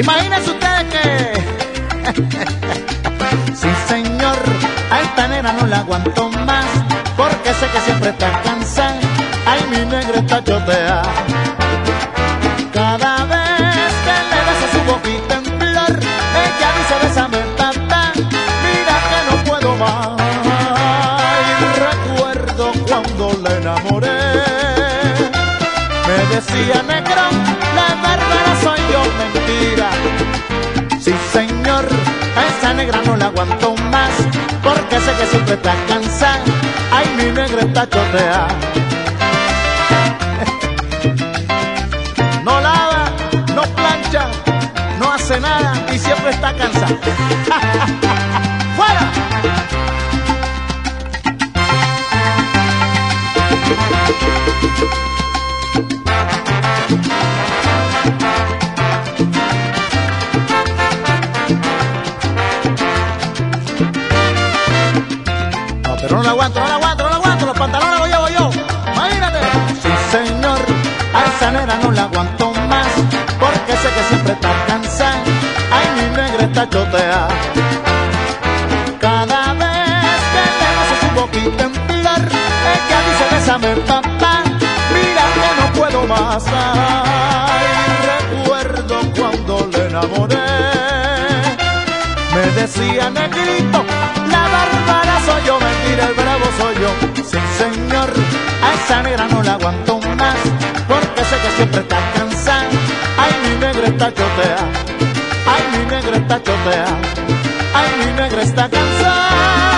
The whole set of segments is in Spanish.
Imagínense ustedes que. sí, señor, a esta nena no la aguanto más. Porque sé que siempre está cansada. Ay, mi negra está chotea. Cada vez que le beso su boquita en flor, ella dice bésame tata. Mira que no puedo más. Y recuerdo cuando la enamoré. Me decía negro, la bárbara a esa negra no la aguanto más, porque sé que siempre está cansada. Ay, mi negra está chotea. No lava, no plancha, no hace nada y siempre está cansada. ¡Fuera! No la aguanto más, porque sé que siempre está cansada. Ay, mi negra está chotea. Cada vez que le su boquita en flor, ella dice, bésame, papá, mira que no puedo más. Ay, recuerdo cuando le enamoré. Me decía negrito, la bárbara soy yo, mentira, el bravo soy yo. Sí, señor, a esa negra no la aguanto sé que siempre está cansada. Ay, mi negra está chotea, ay, mi negra está chotea, ay, mi negra está cansada.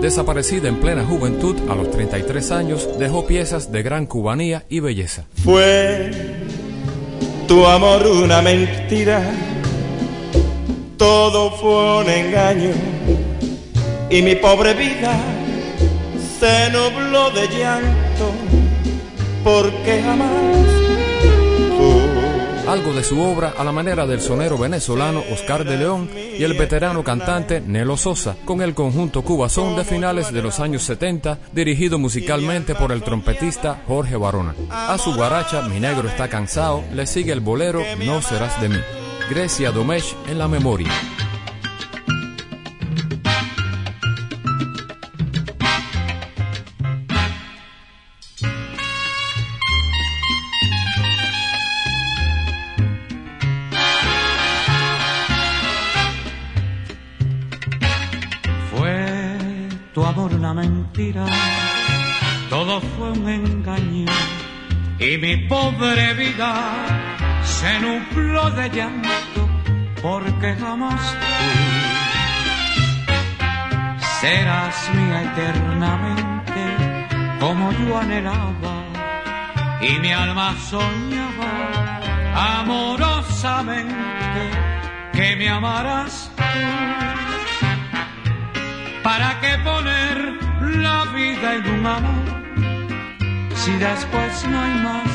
Desaparecida en plena juventud a los 33 años, dejó piezas de gran cubanía y belleza. Fue tu amor una mentira, todo fue un engaño y mi pobre vida se nubló de llanto porque jamás Algo de su obra a la manera del sonero venezolano Oscar de León y el veterano cantante Nelo Sosa, con el conjunto Cubazón de finales de los años 70, dirigido musicalmente por el trompetista Jorge Barona. A su guaracha Mi negro está cansado le sigue el bolero No serás de mí. Grecia Domesh en la memoria. Mentira, todo fue un engaño y mi pobre vida se nubló de llanto porque jamás tú serás mía eternamente como yo anhelaba y mi alma soñaba amorosamente que me amarás tú. ¿Para qué poner vida en un amor? Si después no hay más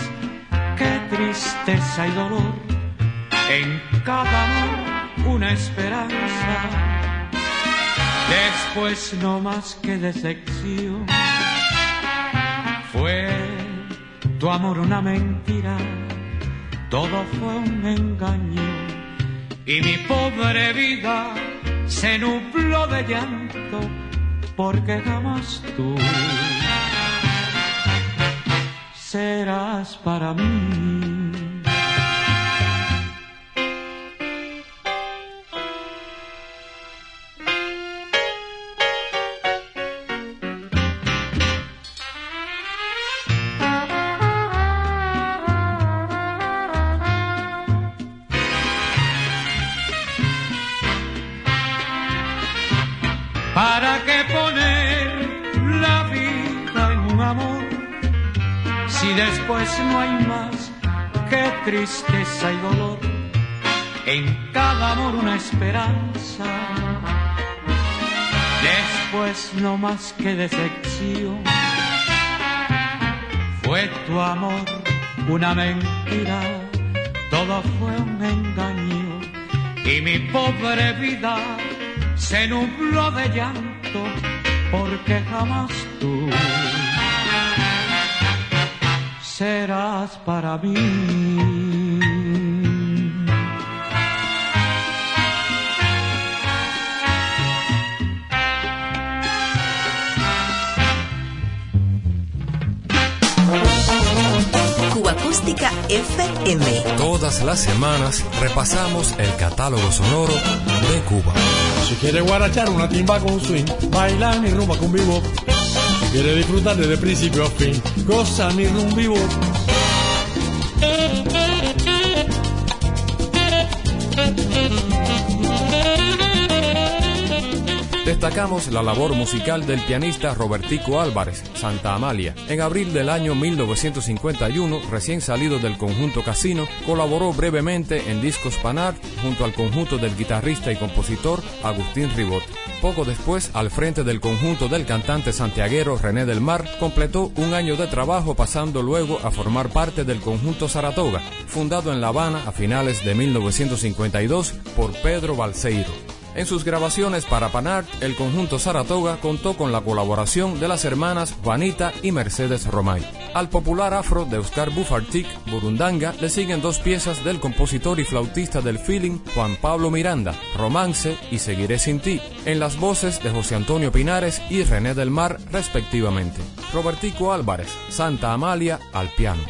que tristeza y dolor. En cada amor una esperanza. Después no más que decepción. Fue tu amor una mentira. Todo fue un engaño. Y mi pobre vida se nubló de llanto porque jamás tú serás para mí. No hay más que tristeza y dolor? En cada amor una esperanza, después no más que decepción. Fue tu amor una mentira, todo fue un engaño y mi pobre vida se nubló de llanto porque jamás tú serás para mí. Cuba Acústica FM. Todas las semanas repasamos el catálogo sonoro de Cuba. Si quiere guarachar una timba con swing, bailar ni rumba con vivo. Quiere disfrutar desde principio a fin, goza ni rumba vivo. Destacamos la labor musical del pianista Robertico Álvarez, Santa Amalia. En abril del año 1951, recién salido del conjunto Casino, colaboró brevemente en Discos Panart junto al conjunto del guitarrista y compositor Agustín Ribot. Poco después, al frente del conjunto del cantante santiaguero René del Mar, completó un año de trabajo pasando luego a formar parte del conjunto Saratoga, fundado en La Habana a finales de 1952 por Pedro Balseiro. En sus grabaciones para Panart, el conjunto Saratoga contó con la colaboración de las hermanas Juanita y Mercedes Romay. Al popular afro de Oscar Bufartic, Burundanga, le siguen dos piezas del compositor y flautista del feeling Juan Pablo Miranda, Romance y Seguiré sin ti, en las voces de José Antonio Pinares y René del Mar, respectivamente. Robertico Álvarez, Santa Amalia, al piano.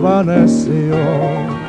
desvaneceu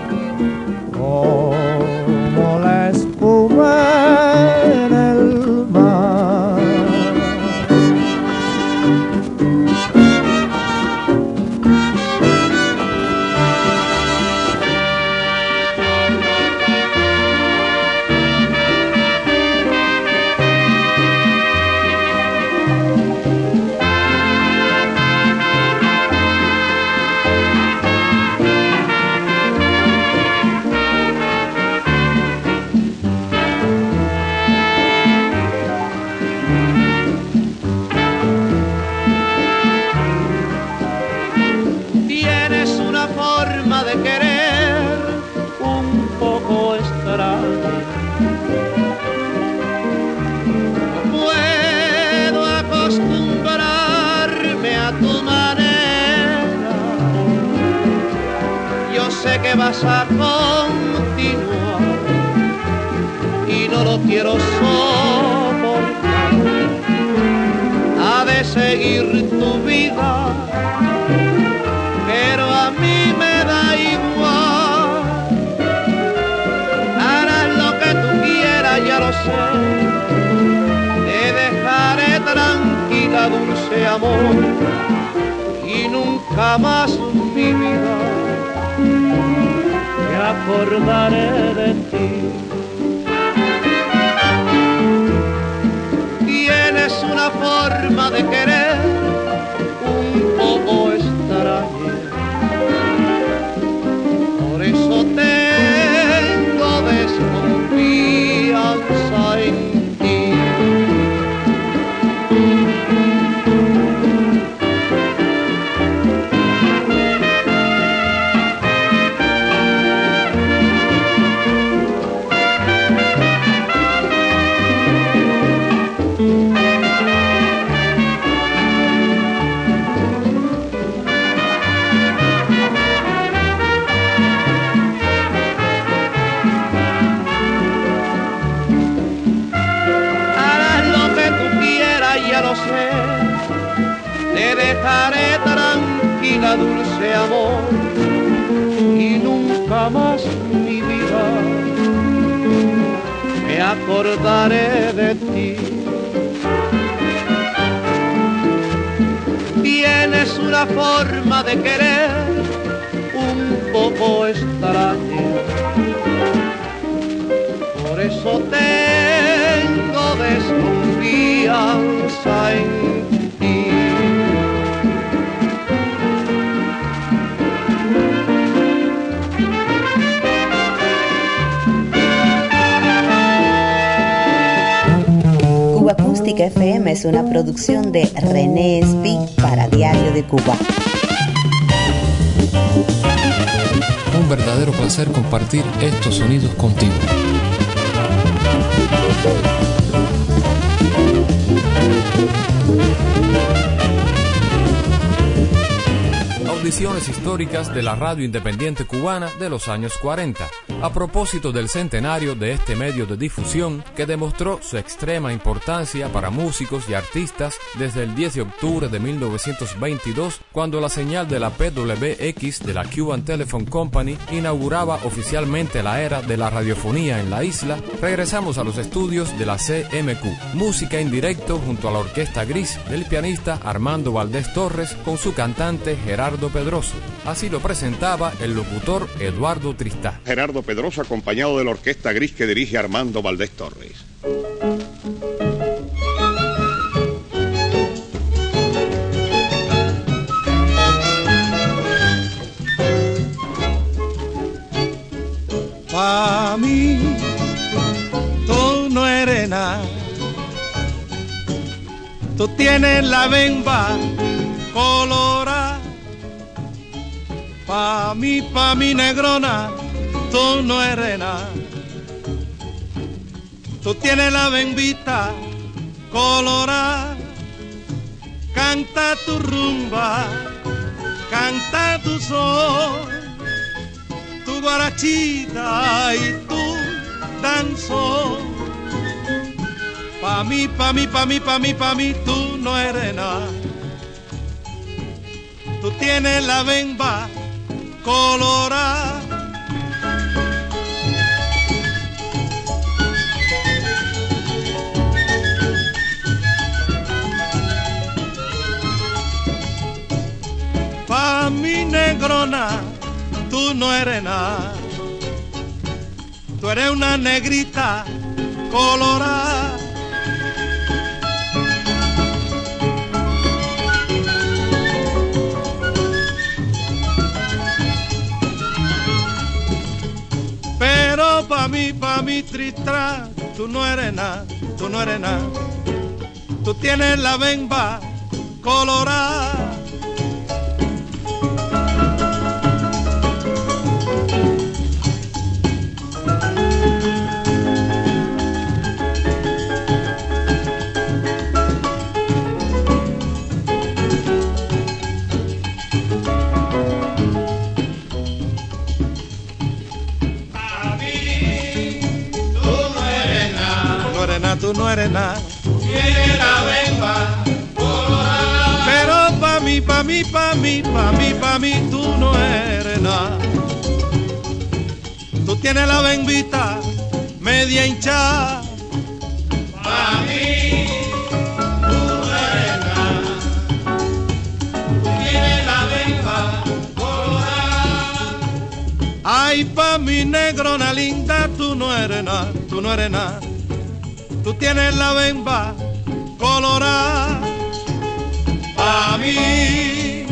producción de René Espi para Diario de Cuba. Un verdadero placer compartir estos sonidos contigo. Audiciones históricas de la radio independiente cubana de los años 40, a propósito del centenario de este medio de difusión que demostró su extrema importancia para músicos y artistas desde el 10 de octubre de 1922, cuando la señal de la PWX de la Cuban Telephone Company inauguraba oficialmente la era de la radiofonía en la isla, regresamos a los estudios de la CMQ, música en directo junto a la Orquesta Gris del pianista Armando Valdés Torres con su cantante Gerardo Pedroso. Así lo presentaba el locutor Eduardo Tristá. Pedroso acompañado de la orquesta gris que dirige Armando Valdés Torres. Pa' mí, tú no eres nada. Tú tienes la bemba colorada. Pa' mí, pa' mi negrona, tú no eres nada. Tú tienes la bembita colorada. Canta tu rumba, canta tu sol tu guarachita y tu danzón. Pa' mí, pa' mí, pa' mí, pa' mí, pa' mí, tú no eres nada. Tú tienes la bemba colorada. Pa' mi negrona, tú no eres nada. Tú eres una negrita colorada. Pero pa' mí, pa' mí, tristra, tú no eres nada, tú no eres nada. Tú tienes la bemba colorada. Nada. Tiene la colorada. Pero pa' mí, pa' mí, pa' mí, pa' mí, pa' mí, tú no eres nada. Tú tienes la bembita media hinchada. Pa' mí, tú no eres nada. Tú tienes la bemba colorada. Ay, pa' mi negrona linda, tú no eres nada, tú no eres nada. Tú tienes la bemba colorada. Pa' mí,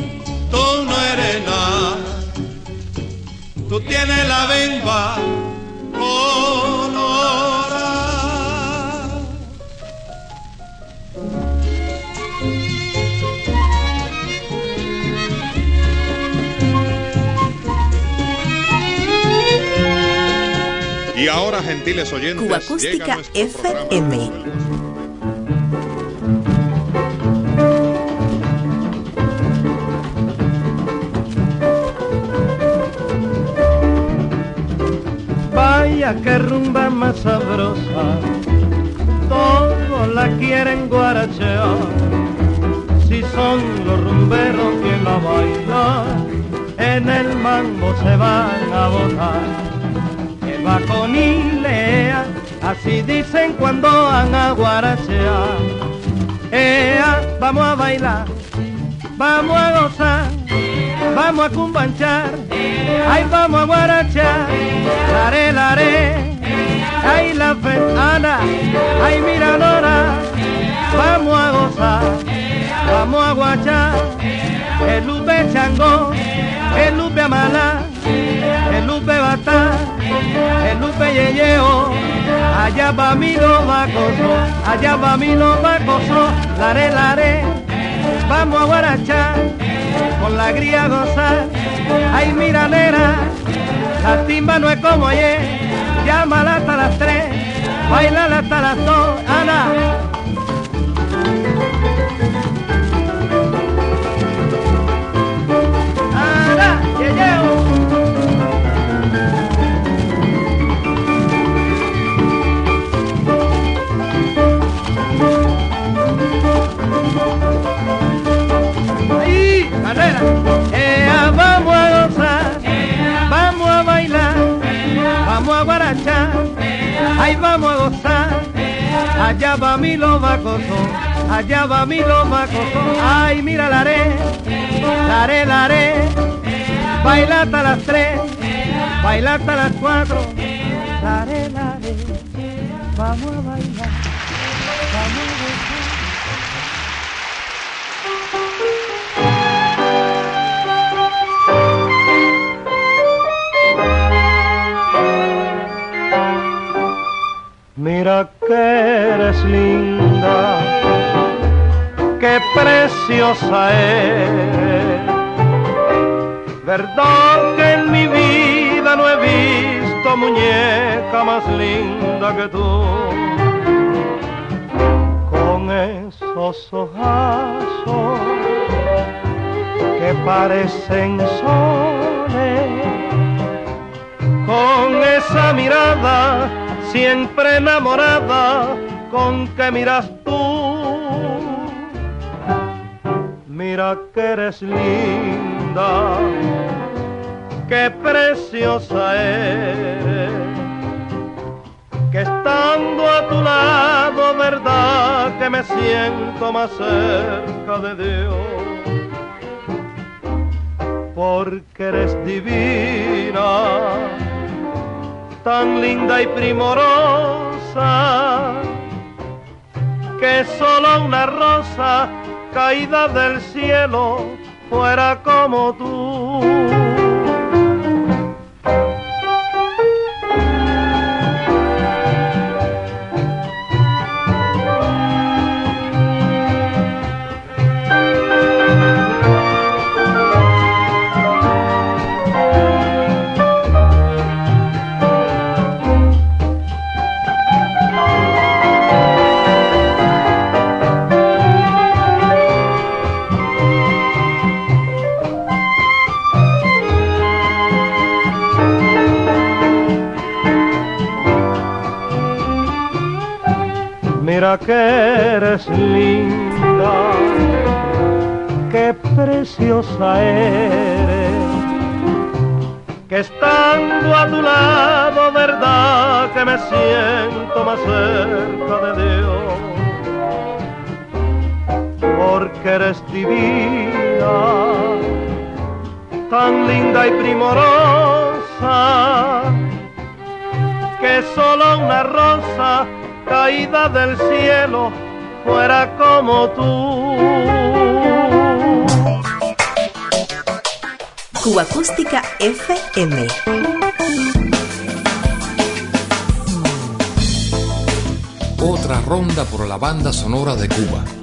tú no eres nada. Tú tienes la bemba ahora, gentiles oyentes, Cuba Acústica programa FM. Vaya que rumba más sabrosa, todos la quieren guarachear. Si son los rumberos quien la baila, en el mambo se van a botar. Con Ilea, así dicen cuando van a guarachear. Ea, vamos a bailar, vamos a gozar, vamos a cumbanchar, ay vamos a guarachar, laré, laré, ay la ventana, ay mira Nora, vamos a gozar, vamos a guachar, el lupe chango, el lupe amala, el lupe batá, el lupe yeyeo, allá va mi lo vacoso, allá va mi lo vacoso, laré, laré, vamos a guarachar, con la gría gozar, ay mira nera, la timba no es como ayer, llámala hasta las tres, bailala hasta las dos. Ana, Ea, vamos a gozar, vamos a bailar, vamos a guarachar, ahí vamos a gozar. Allá va mi loba allá va mi loba ay mira la haré, la haré, la haré, baila hasta las tres, baila hasta las cuatro, la haré, la haré, vamos a bailar, Mira que eres linda, qué preciosa eres. Verdad que en mi vida no he visto muñeca más linda que tú. Con esos ojazos que parecen soles con esa mirada siempre enamorada con que miras tú. Mira que eres linda, qué preciosa eres, que estando a tu lado, verdad que me siento más cerca de Dios porque eres divina, tan linda y primorosa, que solo una rosa caída del cielo fuera como tú. Que eres linda, qué preciosa eres, que estando a tu lado, verdad que me siento más cerca de Dios, porque eres divina, tan linda y primorosa, que solo una rosa caída del cielo fuera como tú. Cuba Acústica FM. Otra ronda por la banda sonora de Cuba.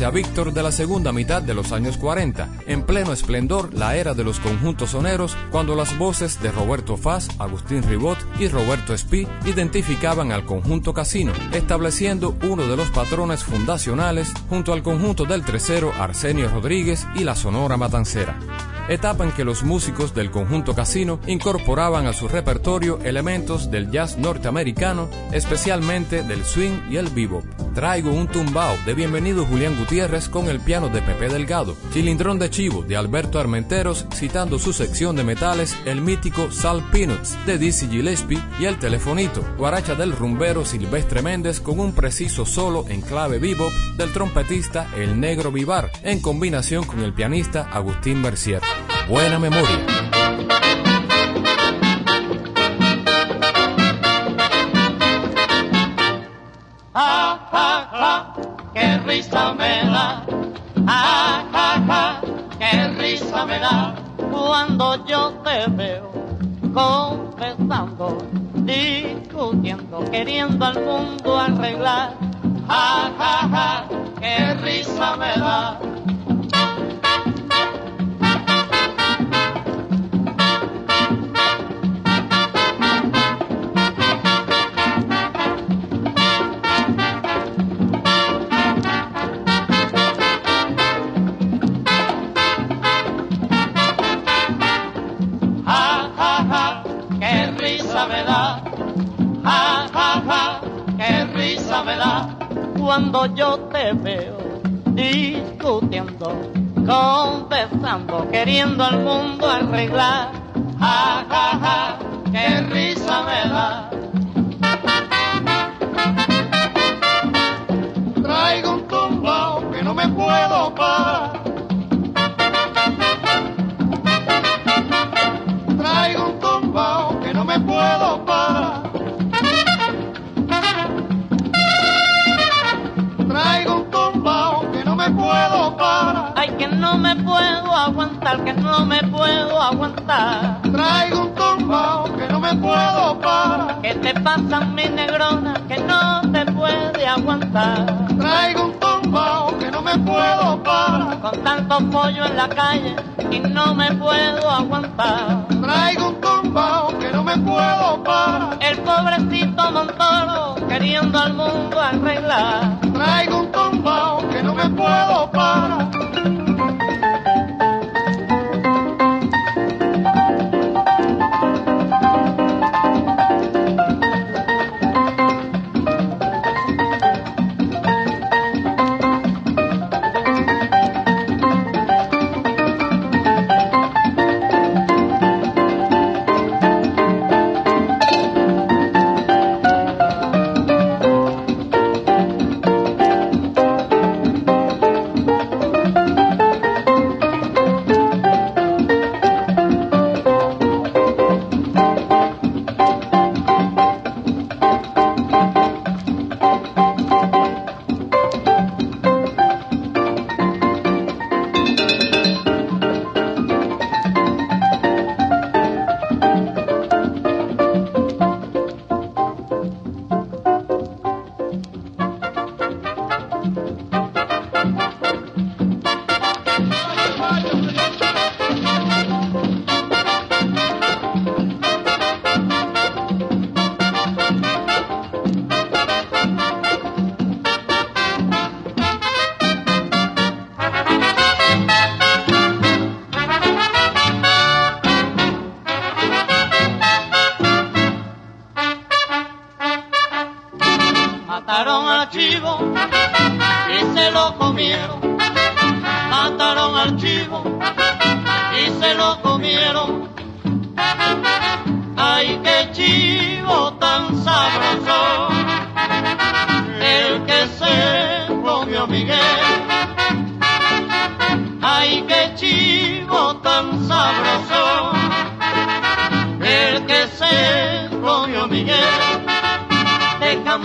RCA Víctor de la segunda mitad de los años 40, en pleno esplendor la era de los conjuntos soneros, cuando las voces de Roberto Faz, Agustín Ribot y Roberto Espí identificaban al conjunto Casino, estableciendo uno de los patrones fundacionales junto al conjunto del Trecero Arsenio Rodríguez y la Sonora Matancera etapa en que los músicos del conjunto Casino incorporaban a su repertorio elementos del jazz norteamericano, especialmente del swing y el bebop. Traigo un tumbao de Bienvenido Julián Gutiérrez con el piano de Pepe Delgado, Chilindrón de Chivo de Alberto Armenteros citando su sección de metales el mítico Sal Peanuts de Dizzy Gillespie y el Telefonito, guaracha del rumbero Silvestre Méndez con un preciso solo en clave bebop del trompetista El Negro Vivar en combinación con el pianista Agustín Mercier. Buena memoria. Ja, ja, ja, qué risa me da. Ja, ja, ja, qué risa me da cuando yo te veo confesando, discutiendo, queriendo al mundo arreglar. Ja, ja, ja, qué risa me da. Cuando yo te veo discutiendo, confesando, queriendo al mundo arreglar. Ja, ja, ja, qué risa me da. Traigo un tumbao que no me puedo parar. Traigo un tumbao que no me puedo parar. Puedo parar. Ay, que no me puedo aguantar, que no me puedo aguantar. Traigo un tumbao que no me puedo parar. ¿Qué te pasa, mi negrona, que no te puede aguantar? Traigo un tumbao que no me puedo parar. Con tanto pollo en la calle y no me puedo aguantar. Traigo un tumbao que no me puedo parar. El pobrecito Montoro queriendo al mundo arreglar. Traigo un tumbao que no me puedo parar. Chivo y se lo comieron. Mataron al chivo y se lo comieron.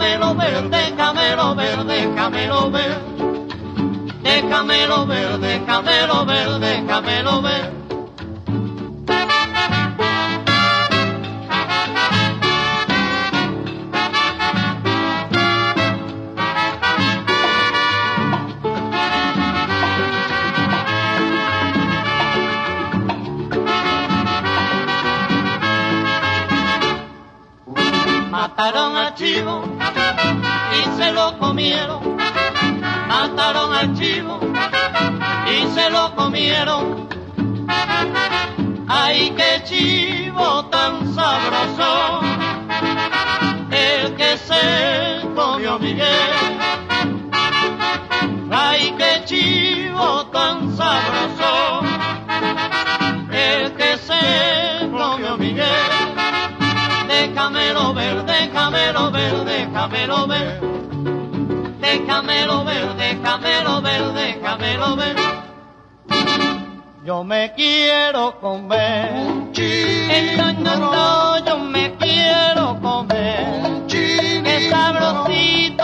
Déjamelo ver, déjamelo ver, déjamelo ver. Déjamelo ver, déjamelo ver, déjamelo ver. Mataron al chivo se lo comieron. Mataron al chivo y se lo comieron. Ay, qué chivo tan sabroso, el que se comió Miguel. Ay, qué chivo tan sabroso, el que se comió Miguel déjamelo ver, déjamelo ver, déjamelo ver. Déjamelo ver, déjamelo ver, déjamelo ver. Yo me quiero comer. Eh, no, no, yo me quiero comer. Qué sabrosito,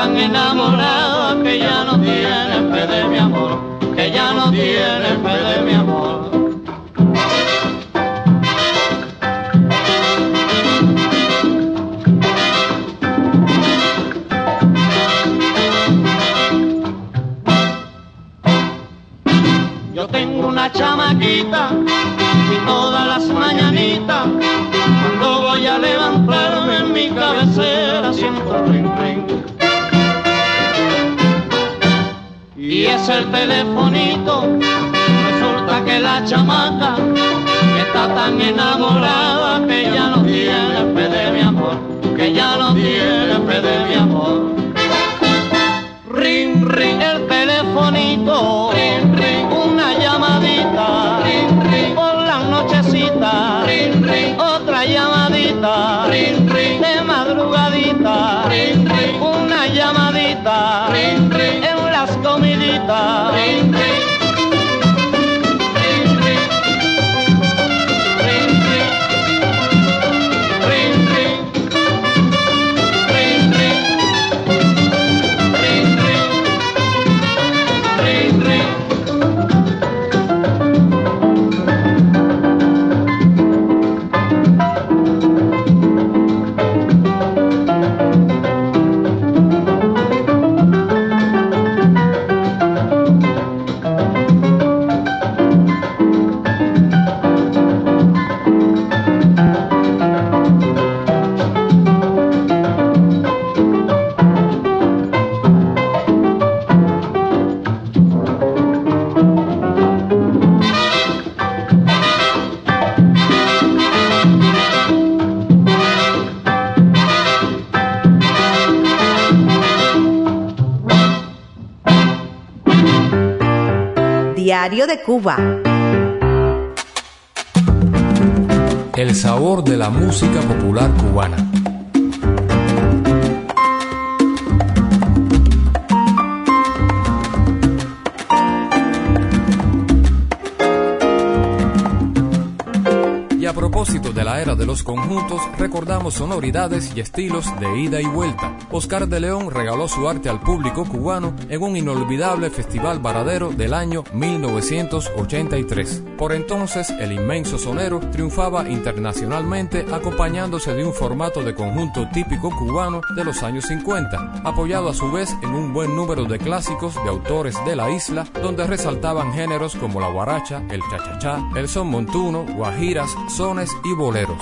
tan enamorada que ya no tiene fe de mi amor, que ya no tiene fe de mi amor. Yo tengo una chamaquita y todas las mañanitas Es el telefonito, resulta que la chamaca está tan enamorada que ya no tiene fe de mi amor, que ya no tiene fe de mi amor. Ring, ring, el telefonito. Ring, ring, una llamadita. Ring, ring, por la nochecita. Ring, ring, otra llamadita. Ring, cantar. De Cuba. El sabor de la música popular cubana. propósito de la era de los conjuntos, recordamos sonoridades y estilos de ida y vuelta. Oscar de León regaló su arte al público cubano en un inolvidable festival varadero del año 1983. Por entonces, el inmenso sonero triunfaba internacionalmente acompañándose de un formato de conjunto típico cubano de los años 50, apoyado a su vez en un buen número de clásicos de autores de la isla, donde resaltaban géneros como la guaracha, el cha-cha-cha, el son montuno, guajiras, sones y boleros.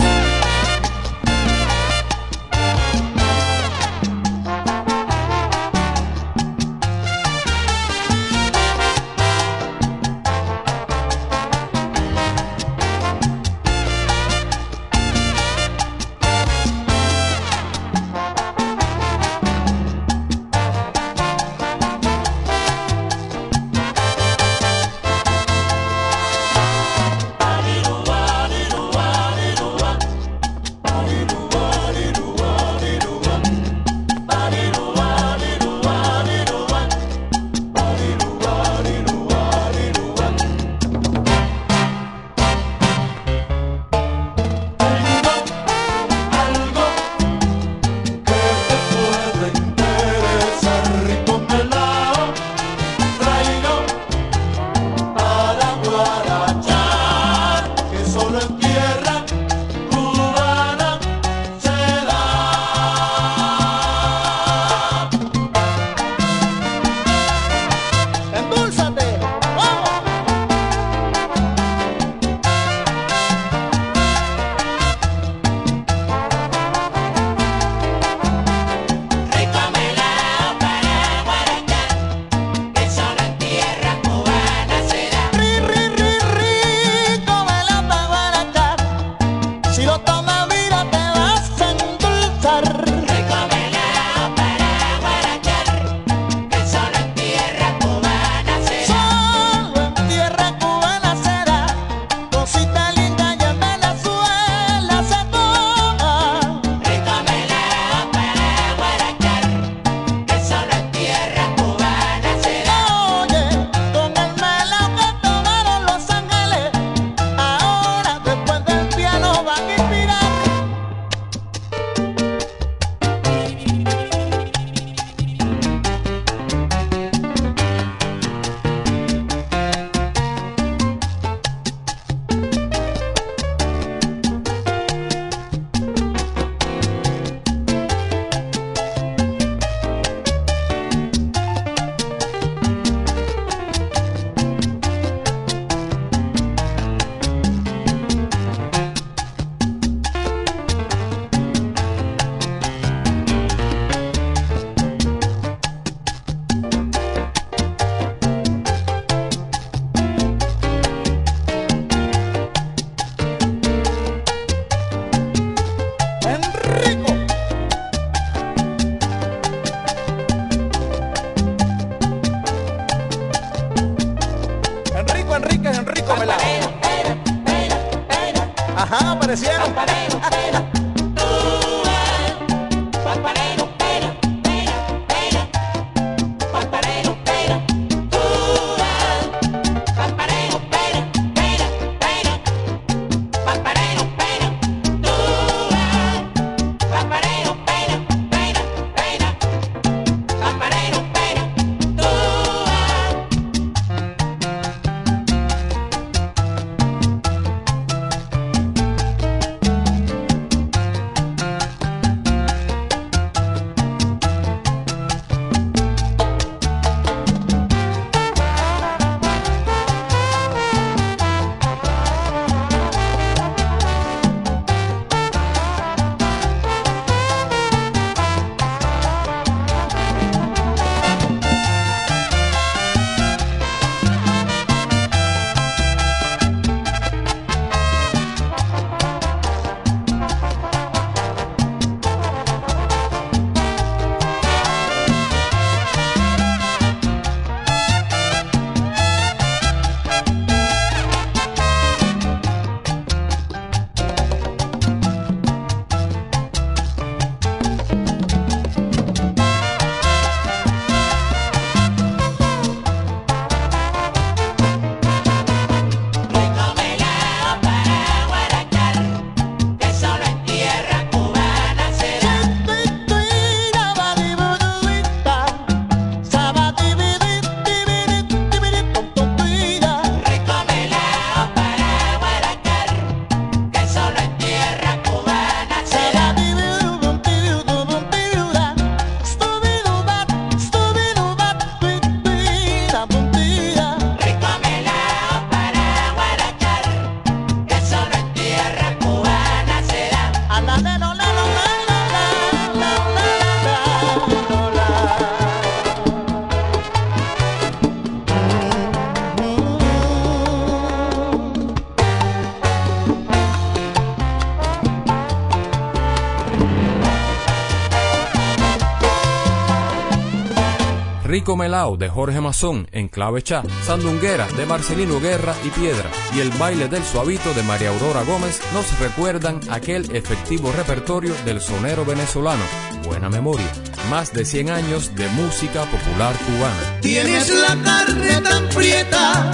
Melao de Jorge Mazón en clave cha, Sandunguera de Marcelino Guerra y Piedra y el baile del suavito de María Aurora Gómez nos recuerdan aquel efectivo repertorio del sonero venezolano. Buena memoria. Más de 100 años de música popular cubana. Tienes la carne tan prieta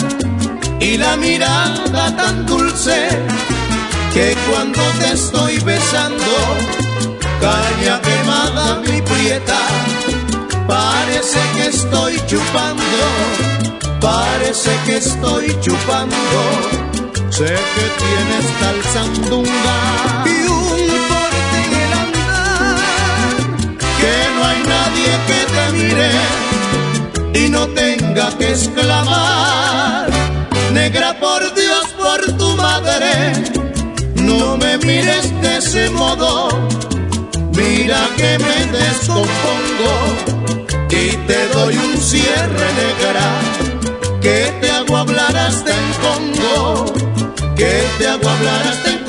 y la mirada tan dulce que cuando te estoy besando, caña quemada mi prieta, parece que estoy chupando, parece que estoy chupando. Sé que tienes tal sandunga y un porte en el andar, que no hay nadie que te mire y no tenga que exclamar, negra por Dios, por tu madre, no me mires de ese modo, mira que me descompongo y te doy un cierre negra, que te hago hablar hasta en Congo, que te hago hablar hasta en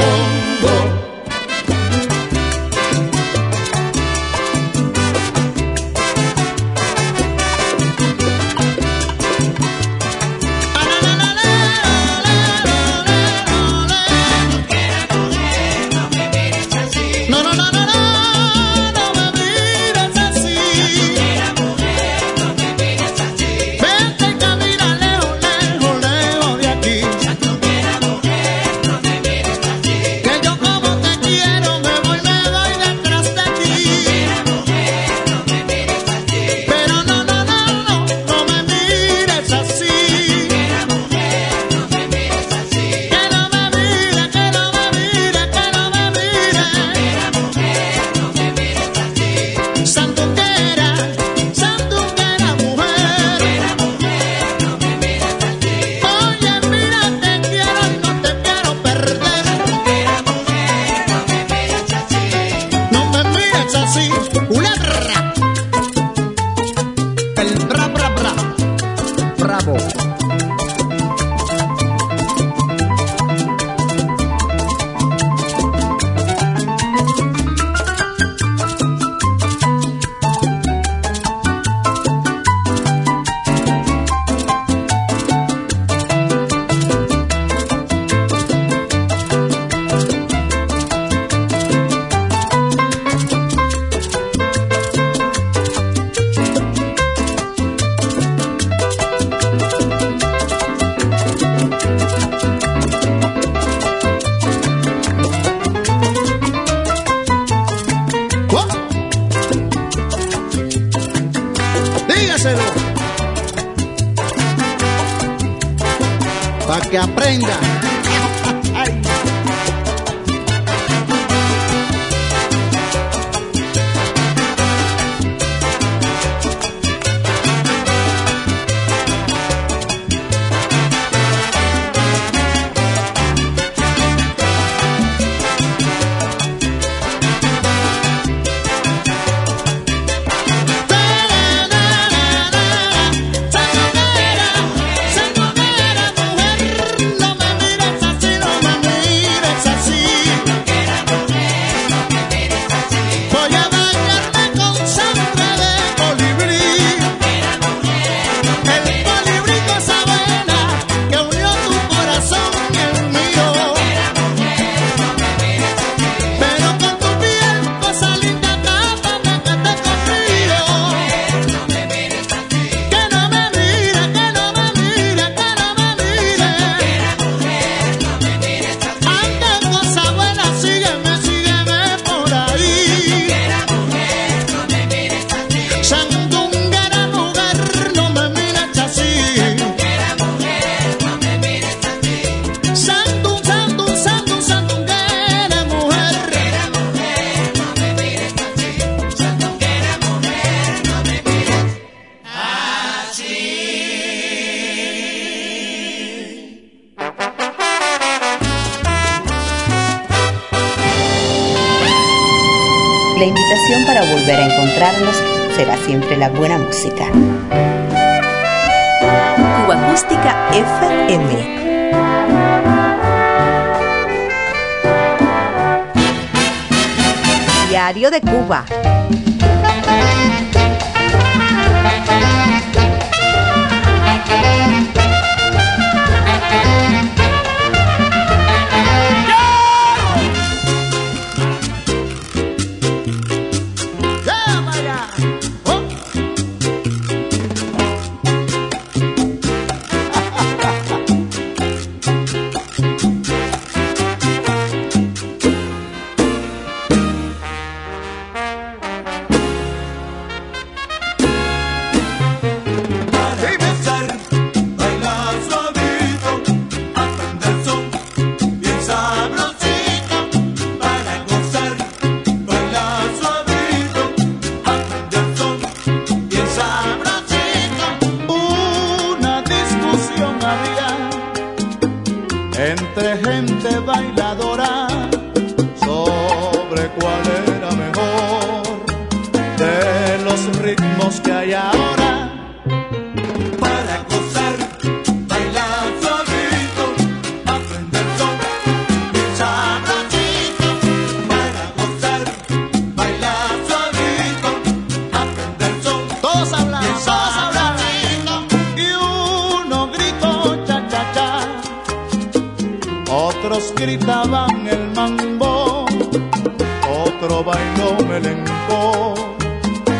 aprenda. La invitación para volver a encontrarnos será siempre la buena música. Cuba Acústica FM. Diario de Cuba.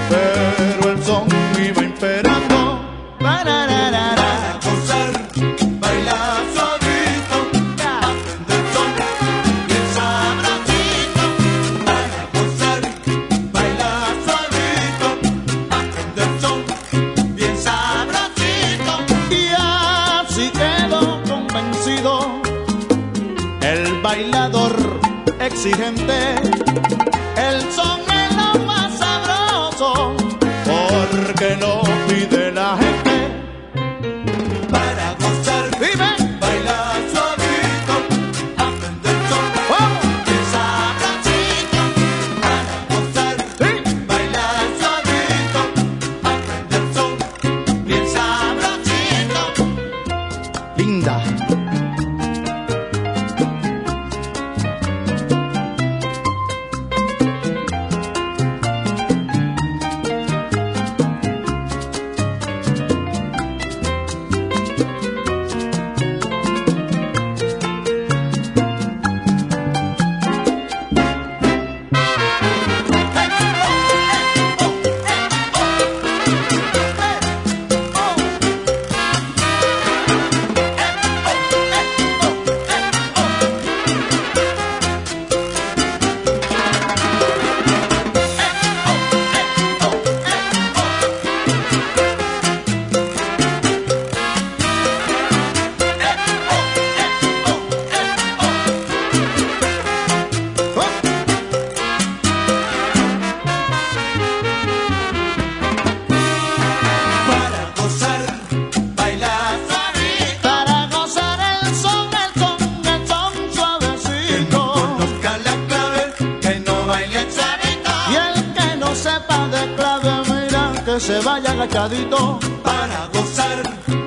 pero el son iba imperando. Para gozar, bailar suavito, aprender son bien sabracito. Para gozar, bailar suavito, aprender son bien sabracito. Y así quedó convencido el bailador exigente se vaya agachadito para gozar.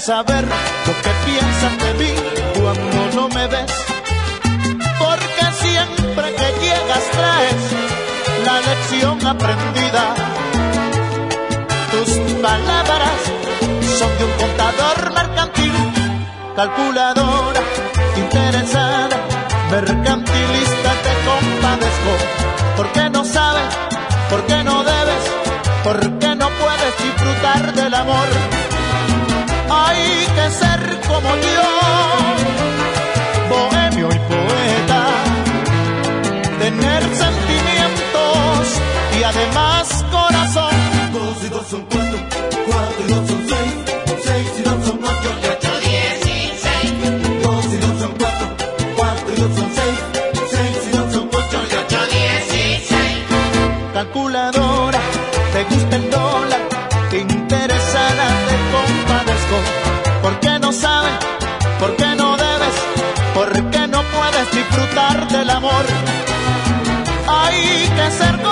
saber lo que piensan de mí cuando no me ves. Porque siempre que llegas traes la lección aprendida. Tus palabras son de un contador mercantil, calculadora, interesada, mercantilista, te compadezco. Porque no sabes, porque no debes, porque no puedes disfrutar del amor hay que ser como yo, bohemio y poeta, tener sentimientos y además corazón. Dos y dos son cuatro, cuatro y dos son seis. ser